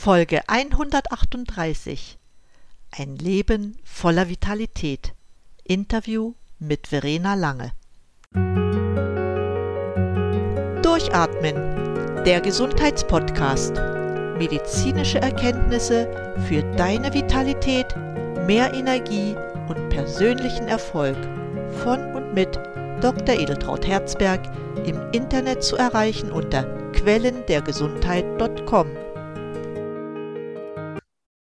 Folge 138 Ein Leben voller Vitalität. Interview mit Verena Lange. Durchatmen, der Gesundheitspodcast. Medizinische Erkenntnisse für deine Vitalität, mehr Energie und persönlichen Erfolg von und mit Dr. Edeltraut Herzberg im Internet zu erreichen unter quellendergesundheit.com.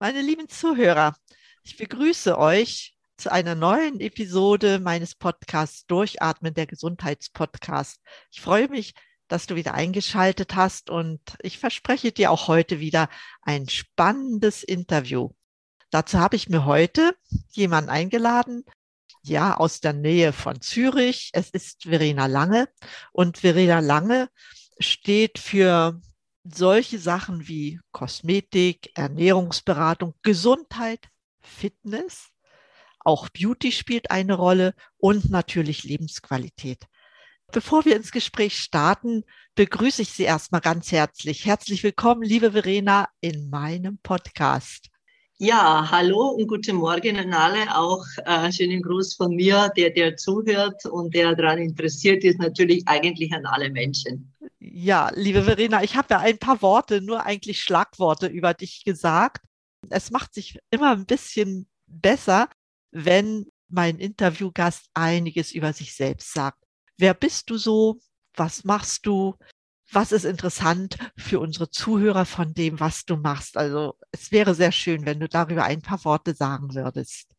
Meine lieben Zuhörer, ich begrüße euch zu einer neuen Episode meines Podcasts Durchatmen der Gesundheitspodcast. Ich freue mich, dass du wieder eingeschaltet hast und ich verspreche dir auch heute wieder ein spannendes Interview. Dazu habe ich mir heute jemanden eingeladen, ja, aus der Nähe von Zürich. Es ist Verena Lange und Verena Lange steht für solche Sachen wie Kosmetik, Ernährungsberatung, Gesundheit, Fitness, auch Beauty spielt eine Rolle und natürlich Lebensqualität. Bevor wir ins Gespräch starten, begrüße ich Sie erstmal ganz herzlich. Herzlich willkommen, liebe Verena, in meinem Podcast. Ja, hallo und guten Morgen an alle. Auch äh, schönen Gruß von mir, der, der zuhört und der daran interessiert ist, natürlich eigentlich an alle Menschen. Ja, liebe Verena, ich habe ja ein paar Worte, nur eigentlich Schlagworte über dich gesagt. Es macht sich immer ein bisschen besser, wenn mein Interviewgast einiges über sich selbst sagt. Wer bist du so? Was machst du? Was ist interessant für unsere Zuhörer von dem, was du machst? Also es wäre sehr schön, wenn du darüber ein paar Worte sagen würdest.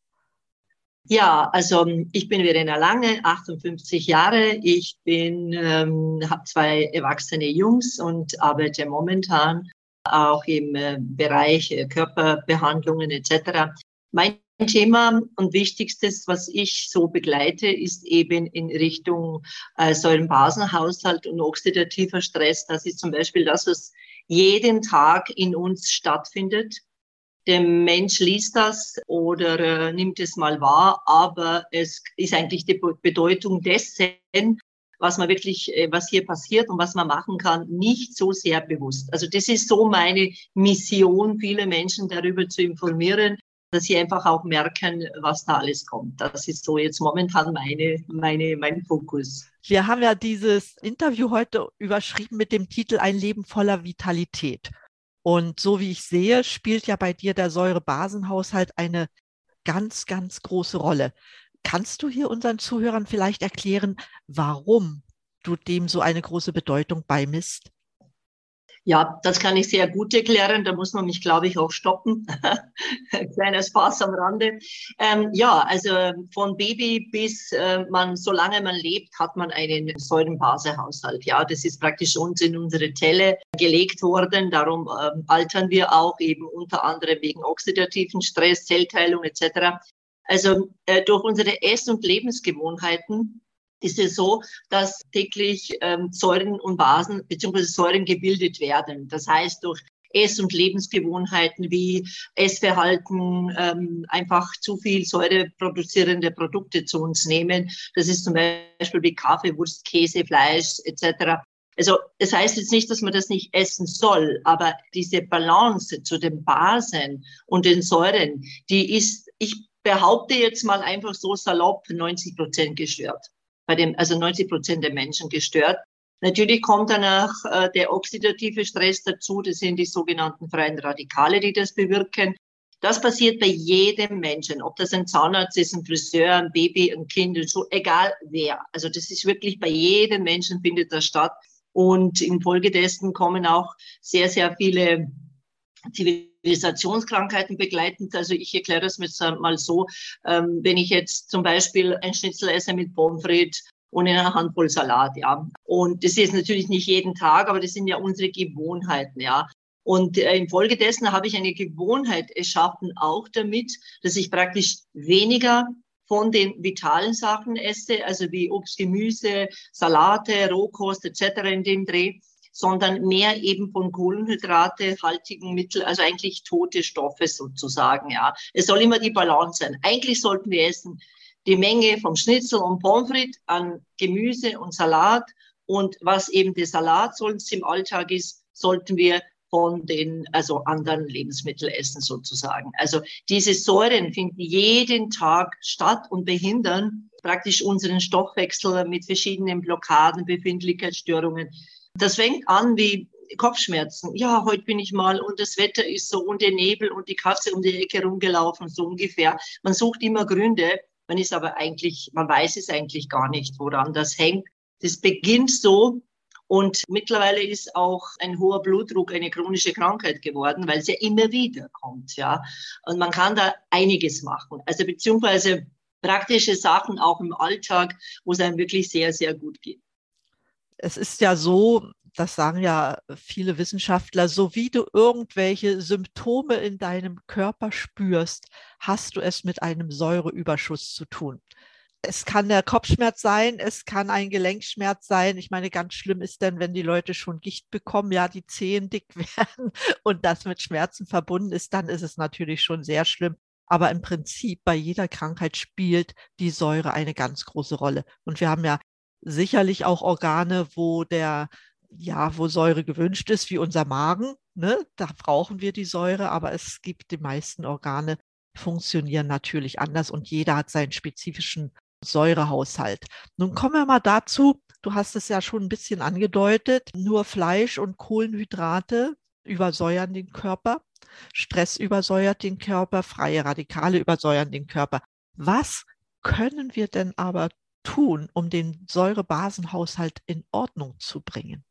Ja, also ich bin Verena Lange, 58 Jahre. Ich bin, ähm, habe zwei erwachsene Jungs und arbeite momentan auch im äh, Bereich äh, Körperbehandlungen etc. Mein Thema und wichtigstes, was ich so begleite, ist eben in Richtung äh, Säurenbasenhaushalt und oxidativer Stress. Das ist zum Beispiel das, was jeden Tag in uns stattfindet der Mensch liest das oder äh, nimmt es mal wahr, aber es ist eigentlich die Bedeutung dessen, was man wirklich, äh, was hier passiert und was man machen kann, nicht so sehr bewusst. Also das ist so meine Mission, viele Menschen darüber zu informieren, dass sie einfach auch merken, was da alles kommt. Das ist so jetzt momentan meine, meine, mein Fokus. Wir haben ja dieses Interview heute überschrieben mit dem Titel Ein Leben voller Vitalität. Und so wie ich sehe, spielt ja bei dir der Säurebasenhaushalt eine ganz, ganz große Rolle. Kannst du hier unseren Zuhörern vielleicht erklären, warum du dem so eine große Bedeutung beimisst? Ja, das kann ich sehr gut erklären. Da muss man mich, glaube ich, auch stoppen. Kleiner Spaß am Rande. Ähm, ja, also von Baby bis äh, man, solange man lebt, hat man einen Säurenbasehaushalt. Ja, das ist praktisch uns in unsere Zelle gelegt worden. Darum ähm, altern wir auch eben unter anderem wegen oxidativen Stress, Zellteilung etc. Also äh, durch unsere Ess- und Lebensgewohnheiten ist es so, dass täglich ähm, Säuren und Basen bzw. Säuren gebildet werden. Das heißt, durch Ess- und Lebensgewohnheiten wie Essverhalten, ähm, einfach zu viel säureproduzierende Produkte zu uns nehmen. Das ist zum Beispiel wie Kaffee, Wurst, Käse, Fleisch etc. Also das heißt jetzt nicht, dass man das nicht essen soll, aber diese Balance zu den Basen und den Säuren, die ist, ich behaupte jetzt mal einfach so salopp, 90 Prozent gestört bei dem, also 90 Prozent der Menschen gestört. Natürlich kommt danach äh, der oxidative Stress dazu. Das sind die sogenannten freien Radikale, die das bewirken. Das passiert bei jedem Menschen, ob das ein Zahnarzt ist, ein Friseur, ein Baby, ein Kind, so egal wer. Also das ist wirklich bei jedem Menschen findet das statt. Und infolgedessen kommen auch sehr, sehr viele Zivilisationskrankheiten begleitend. Also ich erkläre das mal so, ähm, wenn ich jetzt zum Beispiel ein Schnitzel esse mit Pommes frites und eine Handvoll Salat, ja. Und das ist natürlich nicht jeden Tag, aber das sind ja unsere Gewohnheiten, ja. Und äh, infolgedessen habe ich eine Gewohnheit erschaffen, auch damit, dass ich praktisch weniger von den vitalen Sachen esse, also wie Obst, Gemüse, Salate, Rohkost etc. in dem Dreh, sondern mehr eben von Kohlenhydrate haltigen Mittel, also eigentlich tote Stoffe sozusagen, ja. Es soll immer die Balance sein. Eigentlich sollten wir essen die Menge vom Schnitzel und Pommes frites an Gemüse und Salat und was eben der Salat sonst im Alltag ist, sollten wir von den also anderen Lebensmittelessen sozusagen. Also diese Säuren finden jeden Tag statt und behindern praktisch unseren Stoffwechsel mit verschiedenen Blockaden, Befindlichkeitsstörungen. Das fängt an wie Kopfschmerzen. Ja, heute bin ich mal und das Wetter ist so und der Nebel und die Katze um die Ecke rumgelaufen, so ungefähr. Man sucht immer Gründe, man ist aber eigentlich, man weiß es eigentlich gar nicht, woran das hängt. Das beginnt so, und mittlerweile ist auch ein hoher Blutdruck eine chronische Krankheit geworden, weil es ja immer wieder kommt, ja. Und man kann da einiges machen. Also beziehungsweise praktische Sachen auch im Alltag, wo es einem wirklich sehr, sehr gut geht. Es ist ja so, das sagen ja viele Wissenschaftler, so wie du irgendwelche Symptome in deinem Körper spürst, hast du es mit einem Säureüberschuss zu tun es kann der Kopfschmerz sein, es kann ein Gelenkschmerz sein. Ich meine, ganz schlimm ist denn, wenn die Leute schon Gicht bekommen, ja, die Zehen dick werden und das mit Schmerzen verbunden ist, dann ist es natürlich schon sehr schlimm. Aber im Prinzip bei jeder Krankheit spielt die Säure eine ganz große Rolle. Und wir haben ja sicherlich auch Organe, wo der, ja, wo Säure gewünscht ist, wie unser Magen. Ne? Da brauchen wir die Säure, aber es gibt die meisten Organe, funktionieren natürlich anders und jeder hat seinen spezifischen Säurehaushalt. Nun kommen wir mal dazu, du hast es ja schon ein bisschen angedeutet, nur Fleisch und Kohlenhydrate übersäuern den Körper, Stress übersäuert den Körper, freie Radikale übersäuern den Körper. Was können wir denn aber tun, um den Säurebasenhaushalt in Ordnung zu bringen?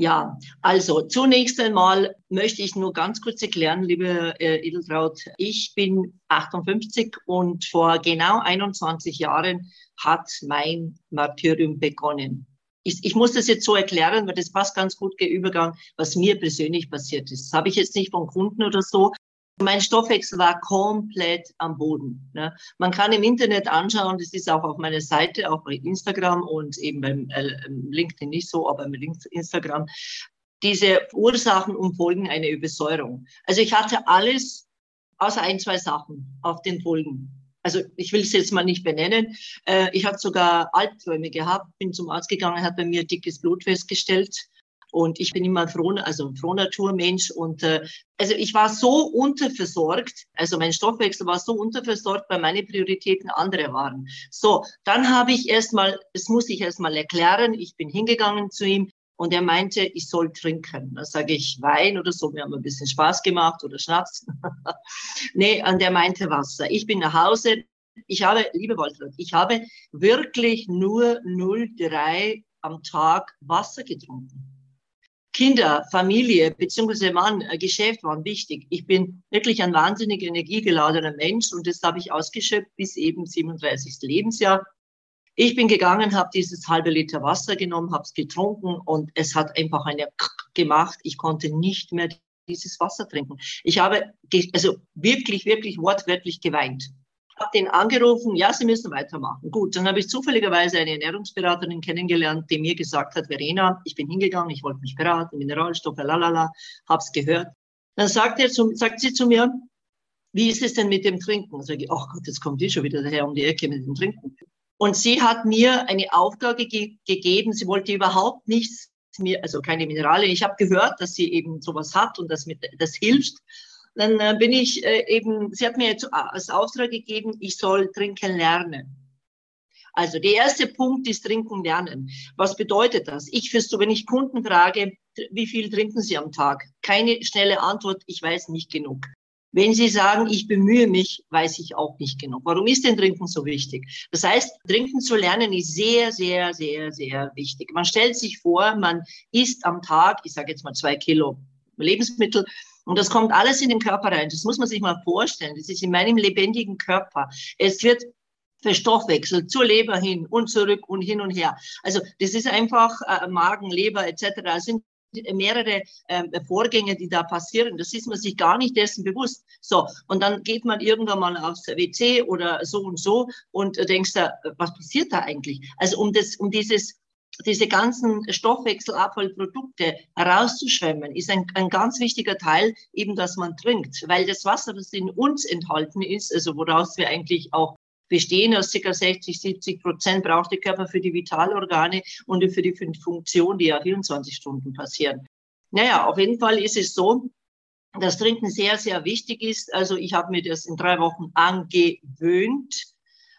Ja, also zunächst einmal möchte ich nur ganz kurz erklären, liebe äh, Edeltraut, ich bin 58 und vor genau 21 Jahren hat mein Martyrium begonnen. Ich, ich muss das jetzt so erklären, weil das passt ganz gut der Übergang, was mir persönlich passiert ist. Das habe ich jetzt nicht von Kunden oder so, mein Stoffwechsel war komplett am Boden. Ne? Man kann im Internet anschauen, das ist auch auf meiner Seite, auch bei Instagram und eben beim äh, LinkedIn nicht so, aber beim Instagram, diese Ursachen und Folgen einer Übersäuerung. Also ich hatte alles außer ein, zwei Sachen auf den Folgen. Also ich will es jetzt mal nicht benennen. Äh, ich habe sogar Albträume gehabt, bin zum Arzt gegangen, hat bei mir dickes Blut festgestellt und ich bin immer froh, also ein Frohnaturmensch. Und äh, also ich war so unterversorgt, also mein Stoffwechsel war so unterversorgt, weil meine Prioritäten andere waren. So, dann habe ich erstmal, das muss ich erstmal erklären, ich bin hingegangen zu ihm und er meinte, ich soll trinken. Da sage ich Wein oder so, wir haben ein bisschen Spaß gemacht oder Schnaps. nee, und er meinte Wasser. Ich bin nach Hause. Ich habe, liebe Walter, ich habe wirklich nur 0,3 am Tag Wasser getrunken. Kinder, Familie beziehungsweise Mann, äh, Geschäft waren wichtig. Ich bin wirklich ein wahnsinnig energiegeladener Mensch und das habe ich ausgeschöpft bis eben 37. Lebensjahr. Ich bin gegangen, habe dieses halbe Liter Wasser genommen, habe es getrunken und es hat einfach eine gemacht. Ich konnte nicht mehr dieses Wasser trinken. Ich habe also wirklich, wirklich wortwörtlich geweint habe den angerufen, ja, Sie müssen weitermachen. Gut, dann habe ich zufälligerweise eine Ernährungsberaterin kennengelernt, die mir gesagt hat, Verena, ich bin hingegangen, ich wollte mich beraten, Mineralstoffe, lalala, habe es gehört. Dann sagt, er zu, sagt sie zu mir, wie ist es denn mit dem Trinken? Sage ich, ach Gott, jetzt kommt die schon wieder daher um die Ecke mit dem Trinken. Und sie hat mir eine Aufgabe ge gegeben, sie wollte überhaupt nichts mir, also keine Mineralien. Ich habe gehört, dass sie eben sowas hat und das, mit, das hilft dann äh, bin ich äh, eben, sie hat mir jetzt als Auftrag gegeben, ich soll trinken lernen. Also der erste Punkt ist trinken lernen. Was bedeutet das? Ich so, wenn ich Kunden frage, wie viel trinken sie am Tag? Keine schnelle Antwort, ich weiß nicht genug. Wenn Sie sagen, ich bemühe mich, weiß ich auch nicht genug. Warum ist denn Trinken so wichtig? Das heißt, Trinken zu lernen ist sehr, sehr, sehr, sehr wichtig. Man stellt sich vor, man isst am Tag, ich sage jetzt mal zwei Kilo Lebensmittel und das kommt alles in den Körper rein. Das muss man sich mal vorstellen. Das ist in meinem lebendigen Körper. Es wird verstoffwechselt zur Leber hin und zurück und hin und her. Also das ist einfach äh, Magen, Leber etc. Das sind mehrere äh, Vorgänge, die da passieren. Das ist man sich gar nicht dessen bewusst. So, und dann geht man irgendwann mal aufs WC oder so und so und äh, denkst da, was passiert da eigentlich? Also um das, um dieses diese ganzen Stoffwechselabfallprodukte herauszuschwemmen, ist ein, ein ganz wichtiger Teil eben, dass man trinkt, weil das Wasser, das in uns enthalten ist, also woraus wir eigentlich auch bestehen, aus ca. 60, 70 Prozent braucht der Körper für die Vitalorgane und für die Funktion, die ja 24 Stunden passieren. Naja, auf jeden Fall ist es so, dass Trinken sehr, sehr wichtig ist. Also ich habe mir das in drei Wochen angewöhnt.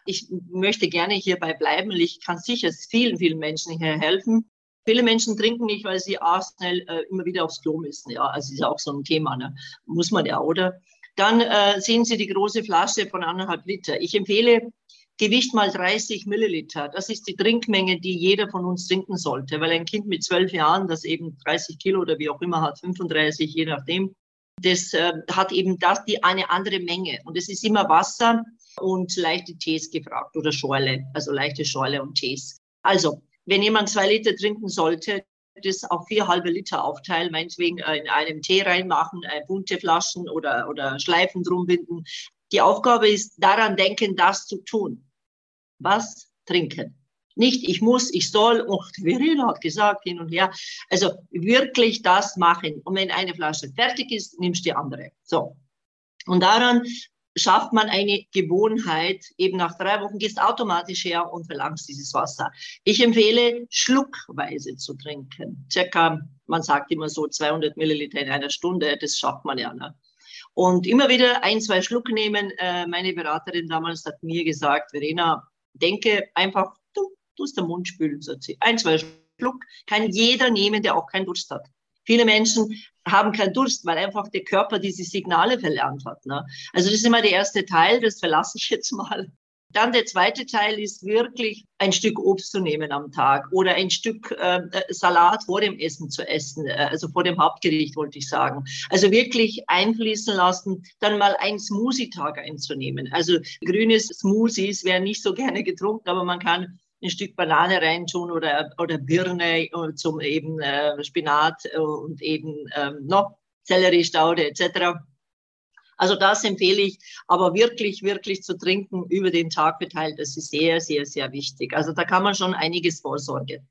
Ich möchte gerne hierbei bleiben, weil ich kann sicher vielen, vielen Menschen hier helfen. Viele Menschen trinken nicht, weil sie auch schnell äh, immer wieder aufs Klo müssen. Ja, also ist ja auch so ein Thema, ne? muss man ja, oder? Dann äh, sehen Sie die große Flasche von anderthalb Liter. Ich empfehle Gewicht mal 30 Milliliter. Das ist die Trinkmenge, die jeder von uns trinken sollte, weil ein Kind mit zwölf Jahren, das eben 30 Kilo oder wie auch immer hat, 35, je nachdem, das äh, hat eben das die eine andere Menge. Und es ist immer Wasser und leichte Tees gefragt oder Schorle, also leichte Schorle und Tees. Also, wenn jemand zwei Liter trinken sollte, das auf vier halbe Liter aufteilen, meinetwegen in einem Tee reinmachen, äh, bunte Flaschen oder, oder Schleifen drum binden. Die Aufgabe ist daran denken, das zu tun was trinken. Nicht, ich muss, ich soll, und Verena hat gesagt, hin und her. Also wirklich das machen. Und wenn eine Flasche fertig ist, nimmst du die andere. So. Und daran schafft man eine Gewohnheit. Eben nach drei Wochen gehst automatisch her und verlangst dieses Wasser. Ich empfehle, schluckweise zu trinken. Circa, man sagt immer so 200 Milliliter in einer Stunde. Das schafft man ja. Ne? Und immer wieder ein, zwei Schluck nehmen. Äh, meine Beraterin damals hat mir gesagt, Verena, denke einfach, du tust den Mund spülen, sagt sie. Ein, zwei Schluck kann jeder nehmen, der auch keinen Durst hat. Viele Menschen haben keinen Durst, weil einfach der Körper diese Signale verlernt hat. Ne? Also das ist immer der erste Teil, das verlasse ich jetzt mal. Dann der zweite Teil ist wirklich ein Stück Obst zu nehmen am Tag oder ein Stück äh, Salat vor dem Essen zu essen, äh, also vor dem Hauptgericht wollte ich sagen. Also wirklich einfließen lassen, dann mal ein Smoothie-Tag einzunehmen. Also grünes Smoothies werden nicht so gerne getrunken, aber man kann ein Stück Banane reintun oder, oder Birne äh, zum eben äh, Spinat äh, und eben ähm, noch Sellerie, Staude etc. Also das empfehle ich, aber wirklich, wirklich zu trinken über den Tag verteilt, das ist sehr, sehr, sehr wichtig. Also da kann man schon einiges vorsorgen.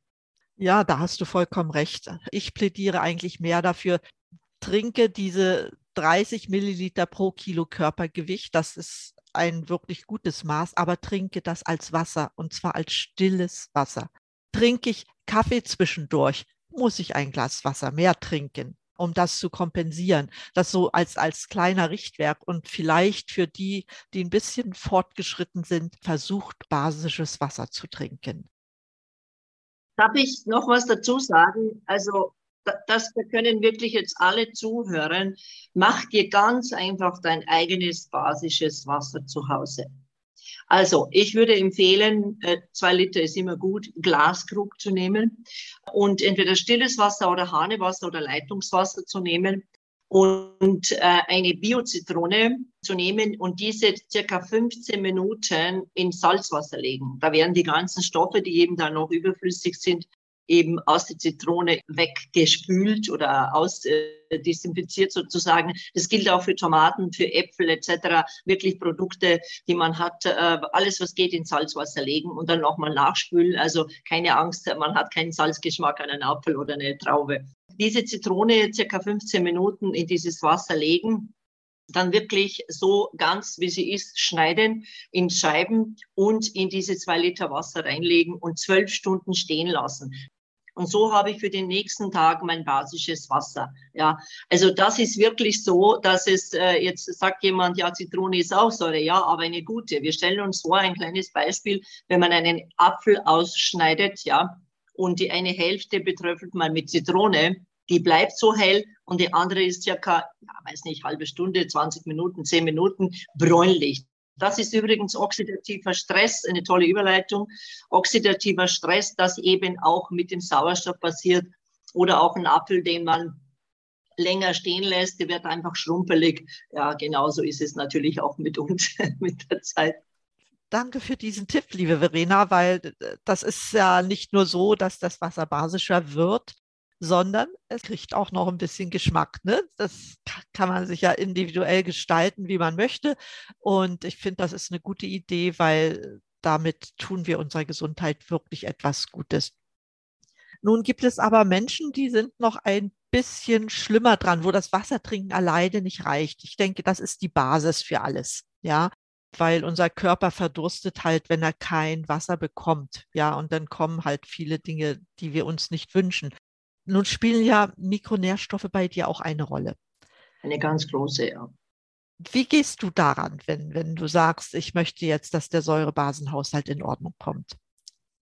Ja, da hast du vollkommen recht. Ich plädiere eigentlich mehr dafür, trinke diese 30 Milliliter pro Kilo Körpergewicht. Das ist ein wirklich gutes Maß, aber trinke das als Wasser und zwar als stilles Wasser. Trinke ich Kaffee zwischendurch, muss ich ein Glas Wasser mehr trinken um das zu kompensieren. Das so als, als kleiner Richtwerk und vielleicht für die, die ein bisschen fortgeschritten sind, versucht, basisches Wasser zu trinken. Darf ich noch was dazu sagen? Also, das können wirklich jetzt alle zuhören. Mach dir ganz einfach dein eigenes basisches Wasser zu Hause. Also, ich würde empfehlen, äh, zwei Liter ist immer gut, Glaskrug zu nehmen und entweder stilles Wasser oder Hanewasser oder Leitungswasser zu nehmen und äh, eine Biozitrone zu nehmen und diese circa 15 Minuten in Salzwasser legen. Da werden die ganzen Stoffe, die eben da noch überflüssig sind, eben aus der Zitrone weggespült oder ausdesinfiziert äh, sozusagen. Das gilt auch für Tomaten, für Äpfel etc. Wirklich Produkte, die man hat, äh, alles was geht in Salzwasser legen und dann nochmal nachspülen. Also keine Angst, man hat keinen Salzgeschmack an einem Apfel oder eine Traube. Diese Zitrone circa 15 Minuten in dieses Wasser legen, dann wirklich so ganz, wie sie ist, schneiden in Scheiben und in diese zwei Liter Wasser reinlegen und zwölf Stunden stehen lassen. Und so habe ich für den nächsten Tag mein basisches Wasser. Ja, also das ist wirklich so, dass es äh, jetzt sagt jemand, ja, Zitrone ist auch Säure, ja, aber eine gute. Wir stellen uns vor, ein kleines Beispiel, wenn man einen Apfel ausschneidet, ja, und die eine Hälfte betröffelt man mit Zitrone, die bleibt so hell und die andere ist circa, ja, weiß nicht, halbe Stunde, 20 Minuten, 10 Minuten bräunlich. Das ist übrigens oxidativer Stress, eine tolle Überleitung. Oxidativer Stress, das eben auch mit dem Sauerstoff passiert oder auch ein Apfel, den man länger stehen lässt, der wird einfach schrumpelig. Ja, genauso ist es natürlich auch mit uns mit der Zeit. Danke für diesen Tipp, liebe Verena, weil das ist ja nicht nur so, dass das Wasser basischer wird, sondern es kriegt auch noch ein bisschen Geschmack. Ne? Das kann man sich ja individuell gestalten, wie man möchte. Und ich finde, das ist eine gute Idee, weil damit tun wir unserer Gesundheit wirklich etwas Gutes. Nun gibt es aber Menschen, die sind noch ein bisschen schlimmer dran, wo das Wassertrinken alleine nicht reicht. Ich denke, das ist die Basis für alles. Ja, weil unser Körper verdurstet halt, wenn er kein Wasser bekommt. Ja, und dann kommen halt viele Dinge, die wir uns nicht wünschen. Nun spielen ja Mikronährstoffe bei dir auch eine Rolle. Eine ganz große, ja. Wie gehst du daran, wenn, wenn du sagst, ich möchte jetzt, dass der Säurebasenhaushalt in Ordnung kommt?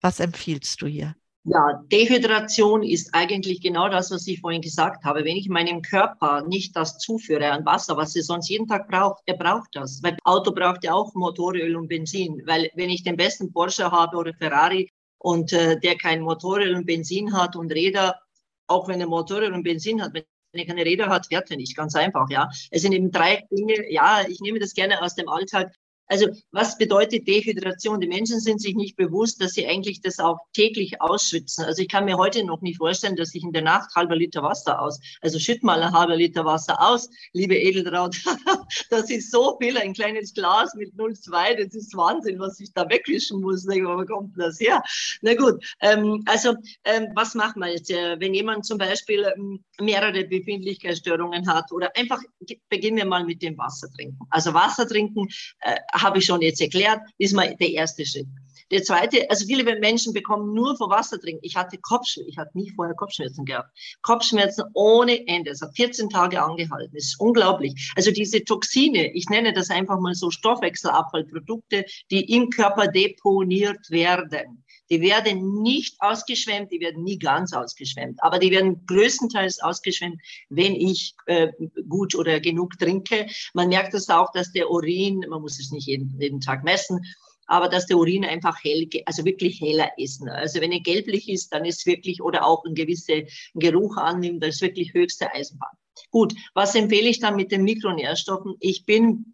Was empfiehlst du hier? Ja, Dehydration ist eigentlich genau das, was ich vorhin gesagt habe. Wenn ich meinem Körper nicht das zuführe an Wasser, was er sonst jeden Tag braucht, er braucht das. Weil Auto braucht ja auch Motoröl und Benzin. Weil wenn ich den besten Porsche habe oder Ferrari und äh, der kein Motoröl und Benzin hat und Räder, auch wenn er Motoröl und Benzin hat, wenn er keine Räder hat, fährt er nicht. Ganz einfach, ja. Es sind eben drei Dinge, ja, ich nehme das gerne aus dem Alltag. Also was bedeutet Dehydration? Die Menschen sind sich nicht bewusst, dass sie eigentlich das auch täglich ausschwitzen. Also ich kann mir heute noch nicht vorstellen, dass ich in der Nacht halber Liter Wasser aus, also schütt mal ein halber Liter Wasser aus, liebe Edeltraut. das ist so viel, ein kleines Glas mit 0,2, das ist Wahnsinn, was ich da wegwischen muss. Wo kommt das her? Na gut, ähm, also ähm, was macht man jetzt? Wenn jemand zum Beispiel ähm, mehrere Befindlichkeitsstörungen hat oder einfach beginnen wir mal mit dem Wasser trinken. Also Wasser trinken äh, habe ich schon jetzt erklärt, ist mal der erste Schritt. Der zweite, also viele Menschen bekommen nur vor Wasser trinken. Ich hatte Kopfschmerzen, ich hatte nie vorher Kopfschmerzen gehabt. Kopfschmerzen ohne Ende. Es hat 14 Tage angehalten. Das ist unglaublich. Also diese Toxine, ich nenne das einfach mal so Stoffwechselabfallprodukte, die im Körper deponiert werden. Die werden nicht ausgeschwemmt, die werden nie ganz ausgeschwemmt, aber die werden größtenteils ausgeschwemmt, wenn ich äh, gut oder genug trinke. Man merkt das auch, dass der Urin, man muss es nicht jeden, jeden Tag messen, aber dass der Urin einfach hell, also wirklich heller ist. Ne? Also wenn er gelblich ist, dann ist wirklich, oder auch ein gewisser Geruch annimmt, das ist wirklich höchste Eisenbahn. Gut, was empfehle ich dann mit den Mikronährstoffen? Ich bin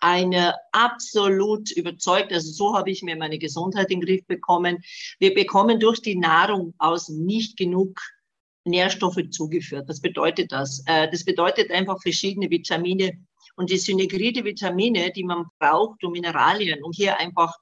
eine absolut überzeugt, also so habe ich mir meine Gesundheit in den Griff bekommen. Wir bekommen durch die Nahrung aus nicht genug Nährstoffe zugeführt. Was bedeutet das? Äh, das bedeutet einfach verschiedene Vitamine und die synegride Vitamine, die man braucht, um Mineralien, um hier einfach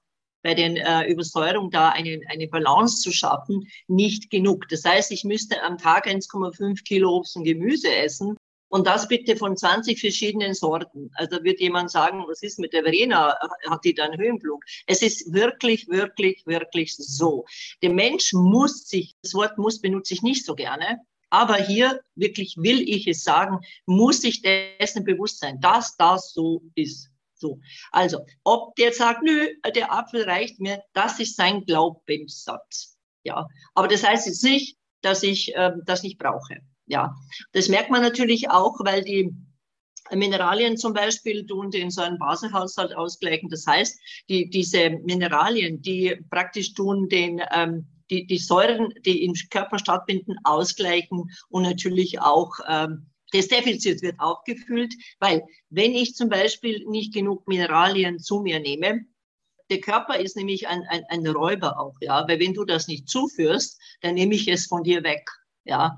bei den äh, Übersäuerungen da eine, eine Balance zu schaffen, nicht genug. Das heißt, ich müsste am Tag 1,5 Kilo Obst und Gemüse essen, und das bitte von 20 verschiedenen Sorten. Also wird jemand sagen, was ist mit der Verena? Hat die dann Höhenflug? Es ist wirklich, wirklich, wirklich so. Der Mensch muss sich, das Wort muss benutze ich nicht so gerne, aber hier wirklich will ich es sagen, muss sich dessen bewusst sein, dass das so ist. So. Also, ob der sagt, nö, der Apfel reicht mir, das ist sein Glaubenssatz. Ja. Aber das heißt jetzt nicht, dass ich äh, das nicht brauche. Ja, das merkt man natürlich auch, weil die Mineralien zum Beispiel tun den so einen Basehaushalt ausgleichen. Das heißt, die, diese Mineralien, die praktisch tun den, ähm, die, die Säuren, die im Körper stattfinden, ausgleichen und natürlich auch ähm, das Defizit wird aufgefüllt, weil wenn ich zum Beispiel nicht genug Mineralien zu mir nehme, der Körper ist nämlich ein, ein, ein Räuber auch, ja, weil wenn du das nicht zuführst, dann nehme ich es von dir weg, ja.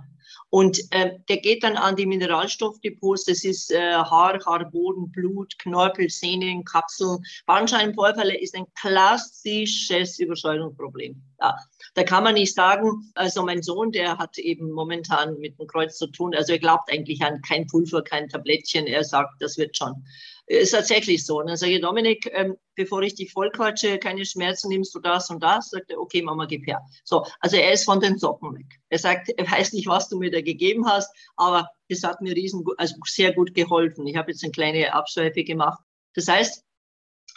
Und äh, der geht dann an die Mineralstoffdepots. Das ist äh, Haar, Haarboden, Blut, Knorpel, Sehnen, Kapseln. Bandscheibenvorfälle ist ein klassisches Überschneidungsproblem. Ja, da kann man nicht sagen, also mein Sohn, der hat eben momentan mit dem Kreuz zu tun. Also er glaubt eigentlich an kein Pulver, kein Tablettchen. Er sagt, das wird schon. Ist tatsächlich so. Und dann sage ich, Dominik, ähm, bevor ich dich vollquatsche, keine Schmerzen, nimmst du das und das? Sagt er, okay, Mama, gib her. So, also er ist von den Socken weg. Er sagt, er weiß nicht, was du mir da gegeben hast, aber es hat mir riesen, also sehr gut geholfen. Ich habe jetzt eine kleine Abschweife gemacht. Das heißt,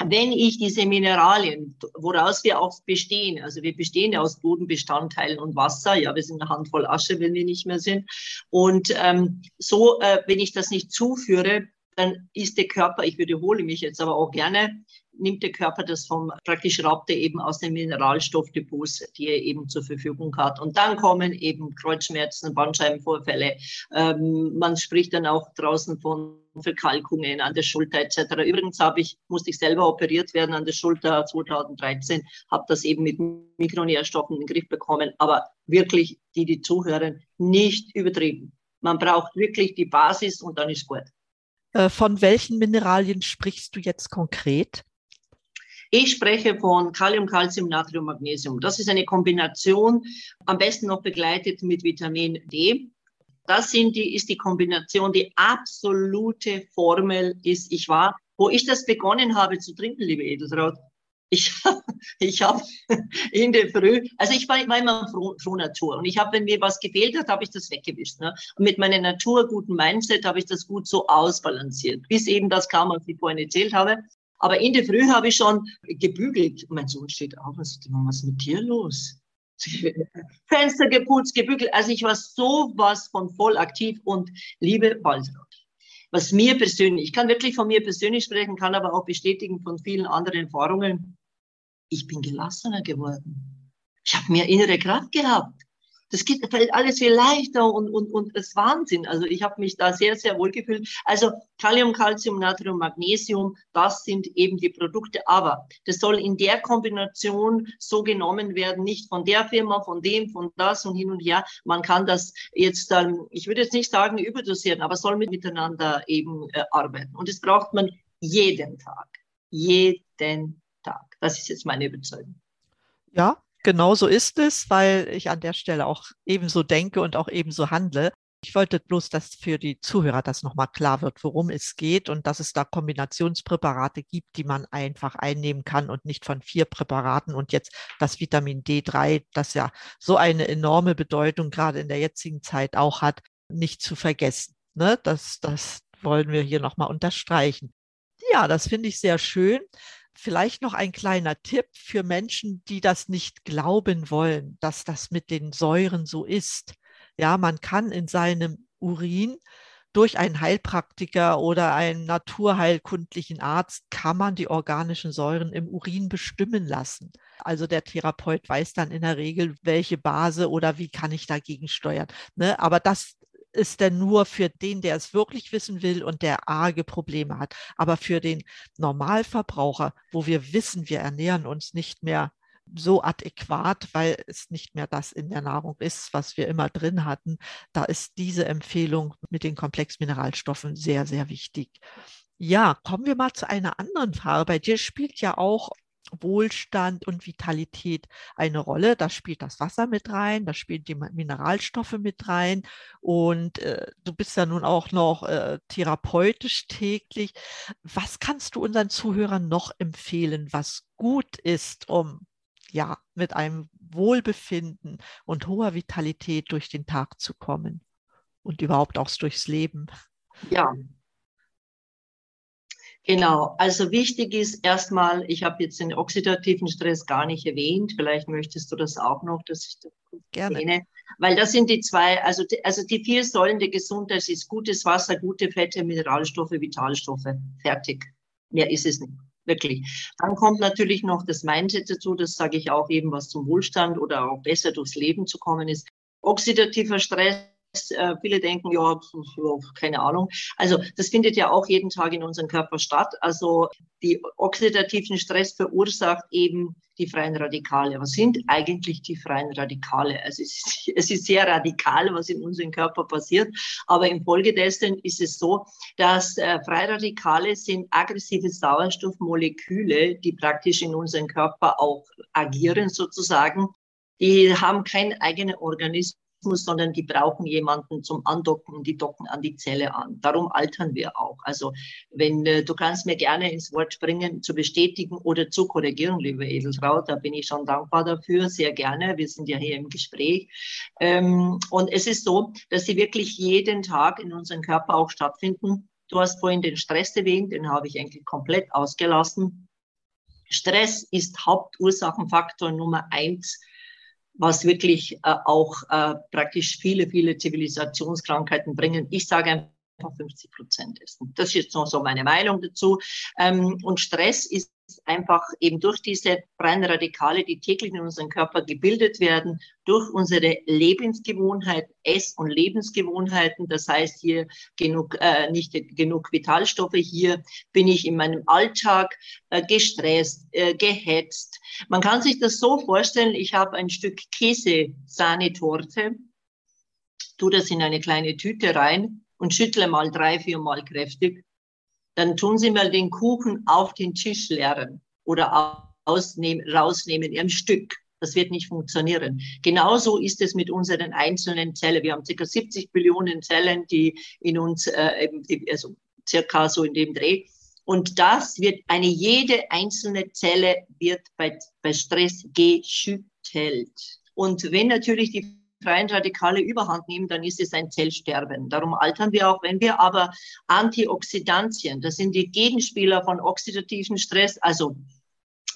wenn ich diese Mineralien, woraus wir auch bestehen, also wir bestehen ja aus Bodenbestandteilen und Wasser, ja, wir sind eine Handvoll Asche, wenn wir nicht mehr sind. Und ähm, so, äh, wenn ich das nicht zuführe, dann ist der Körper, ich wiederhole mich jetzt aber auch gerne, nimmt der Körper das vom, praktisch raubt er eben aus den Mineralstoffdepots, die er eben zur Verfügung hat. Und dann kommen eben Kreuzschmerzen, Bandscheibenvorfälle. Ähm, man spricht dann auch draußen von Verkalkungen an der Schulter etc. Übrigens habe ich, musste ich selber operiert werden an der Schulter 2013, habe das eben mit Mikronährstoffen in den Griff bekommen. Aber wirklich, die, die zuhören, nicht übertrieben. Man braucht wirklich die Basis und dann ist gut. Äh, von welchen Mineralien sprichst du jetzt konkret? Ich spreche von Kalium, Calcium, Natrium, Magnesium. Das ist eine Kombination, am besten noch begleitet mit Vitamin D. Das sind die, ist die Kombination, die absolute Formel ist. Ich war, wo ich das begonnen habe zu trinken, liebe Edeltraut, Ich, ich habe in der Früh, also ich war, war immer froh, froh Natur und ich habe, wenn mir was gefehlt hat, habe ich das weggewischt. Ne? Und mit meinem naturguten Mindset habe ich das gut so ausbalanciert, bis eben das kam, was ich vorhin erzählt habe. Aber in der Früh habe ich schon gebügelt. Mein Sohn steht auf und sagt, was ist mit dir los? Fenster geputzt, gebügelt. Also ich war sowas von voll aktiv und liebe Waltraud. Was mir persönlich, ich kann wirklich von mir persönlich sprechen, kann aber auch bestätigen von vielen anderen Erfahrungen. Ich bin gelassener geworden. Ich habe mehr innere Kraft gehabt das geht, fällt alles viel leichter und, und, und es ist Wahnsinn. Also ich habe mich da sehr, sehr wohl gefühlt. Also Kalium, Calcium, Natrium, Magnesium, das sind eben die Produkte. Aber das soll in der Kombination so genommen werden, nicht von der Firma, von dem, von das und hin und her. Man kann das jetzt dann, ich würde jetzt nicht sagen überdosieren, aber soll mit miteinander eben äh, arbeiten. Und das braucht man jeden Tag. Jeden Tag. Das ist jetzt meine Überzeugung. Ja, Genau so ist es, weil ich an der Stelle auch ebenso denke und auch ebenso handle. Ich wollte bloß, dass für die Zuhörer das nochmal klar wird, worum es geht und dass es da Kombinationspräparate gibt, die man einfach einnehmen kann und nicht von vier Präparaten und jetzt das Vitamin D3, das ja so eine enorme Bedeutung gerade in der jetzigen Zeit auch hat, nicht zu vergessen. Ne? Das, das wollen wir hier nochmal unterstreichen. Ja, das finde ich sehr schön. Vielleicht noch ein kleiner Tipp für Menschen, die das nicht glauben wollen, dass das mit den Säuren so ist. Ja, man kann in seinem Urin durch einen Heilpraktiker oder einen naturheilkundlichen Arzt kann man die organischen Säuren im Urin bestimmen lassen. Also der Therapeut weiß dann in der Regel, welche Base oder wie kann ich dagegen steuern. Ne? Aber das ist denn nur für den, der es wirklich wissen will und der arge Probleme hat. Aber für den Normalverbraucher, wo wir wissen, wir ernähren uns nicht mehr so adäquat, weil es nicht mehr das in der Nahrung ist, was wir immer drin hatten, da ist diese Empfehlung mit den Komplexmineralstoffen sehr, sehr wichtig. Ja, kommen wir mal zu einer anderen Frage. Bei dir spielt ja auch Wohlstand und Vitalität eine Rolle. Da spielt das Wasser mit rein, da spielen die Mineralstoffe mit rein und äh, du bist ja nun auch noch äh, therapeutisch täglich. Was kannst du unseren Zuhörern noch empfehlen, was gut ist, um ja mit einem Wohlbefinden und hoher Vitalität durch den Tag zu kommen und überhaupt auch durchs Leben? Ja, Genau, also wichtig ist erstmal, ich habe jetzt den oxidativen Stress gar nicht erwähnt, vielleicht möchtest du das auch noch, dass ich das Gerne. erwähne, weil das sind die zwei, also die, also die vier Säulen der Gesundheit ist gutes Wasser, gute Fette, Mineralstoffe, Vitalstoffe, fertig. Mehr ist es nicht, wirklich. Dann kommt natürlich noch das Mindset dazu, das sage ich auch eben, was zum Wohlstand oder auch besser durchs Leben zu kommen ist. Oxidativer Stress viele denken, ja, keine Ahnung. Also das findet ja auch jeden Tag in unserem Körper statt. Also die oxidativen Stress verursacht eben die freien Radikale. Was sind eigentlich die freien Radikale? Also es ist, es ist sehr radikal, was in unserem Körper passiert. Aber infolgedessen ist es so, dass äh, Radikale sind aggressive Sauerstoffmoleküle, die praktisch in unserem Körper auch agieren sozusagen. Die haben keinen eigenen Organismus sondern die brauchen jemanden zum Andocken die docken an die Zelle an. Darum altern wir auch. Also wenn äh, du kannst mir gerne ins Wort bringen, zu bestätigen oder zu korrigieren, liebe Edeltraut, da bin ich schon dankbar dafür, sehr gerne. Wir sind ja hier im Gespräch. Ähm, und es ist so, dass sie wirklich jeden Tag in unserem Körper auch stattfinden. Du hast vorhin den Stress erwähnt, den habe ich eigentlich komplett ausgelassen. Stress ist Hauptursachenfaktor Nummer eins was wirklich äh, auch äh, praktisch viele, viele Zivilisationskrankheiten bringen. Ich sage einfach 50 Prozent ist. Das ist jetzt noch so meine Meinung dazu. Ähm, und Stress ist einfach eben durch diese freien Radikale, die täglich in unserem Körper gebildet werden, durch unsere Lebensgewohnheiten, Ess- und Lebensgewohnheiten. Das heißt hier genug, äh, nicht genug Vitalstoffe. Hier bin ich in meinem Alltag äh, gestresst, äh, gehetzt. Man kann sich das so vorstellen, ich habe ein Stück Käse-Sahnetorte, tu das in eine kleine Tüte rein und schüttle mal drei, vier Mal kräftig dann tun Sie mal den Kuchen auf den Tisch leeren oder ausnehmen, rausnehmen im Stück. Das wird nicht funktionieren. Genauso ist es mit unseren einzelnen Zellen. Wir haben ca. 70 Billionen Zellen, die in uns, äh, also circa so in dem Dreh. Und das wird eine jede einzelne Zelle wird bei, bei Stress geschüttelt. Und wenn natürlich die freien Radikale überhand nehmen, dann ist es ein Zellsterben. Darum altern wir auch. Wenn wir aber Antioxidantien, das sind die Gegenspieler von oxidativen Stress, also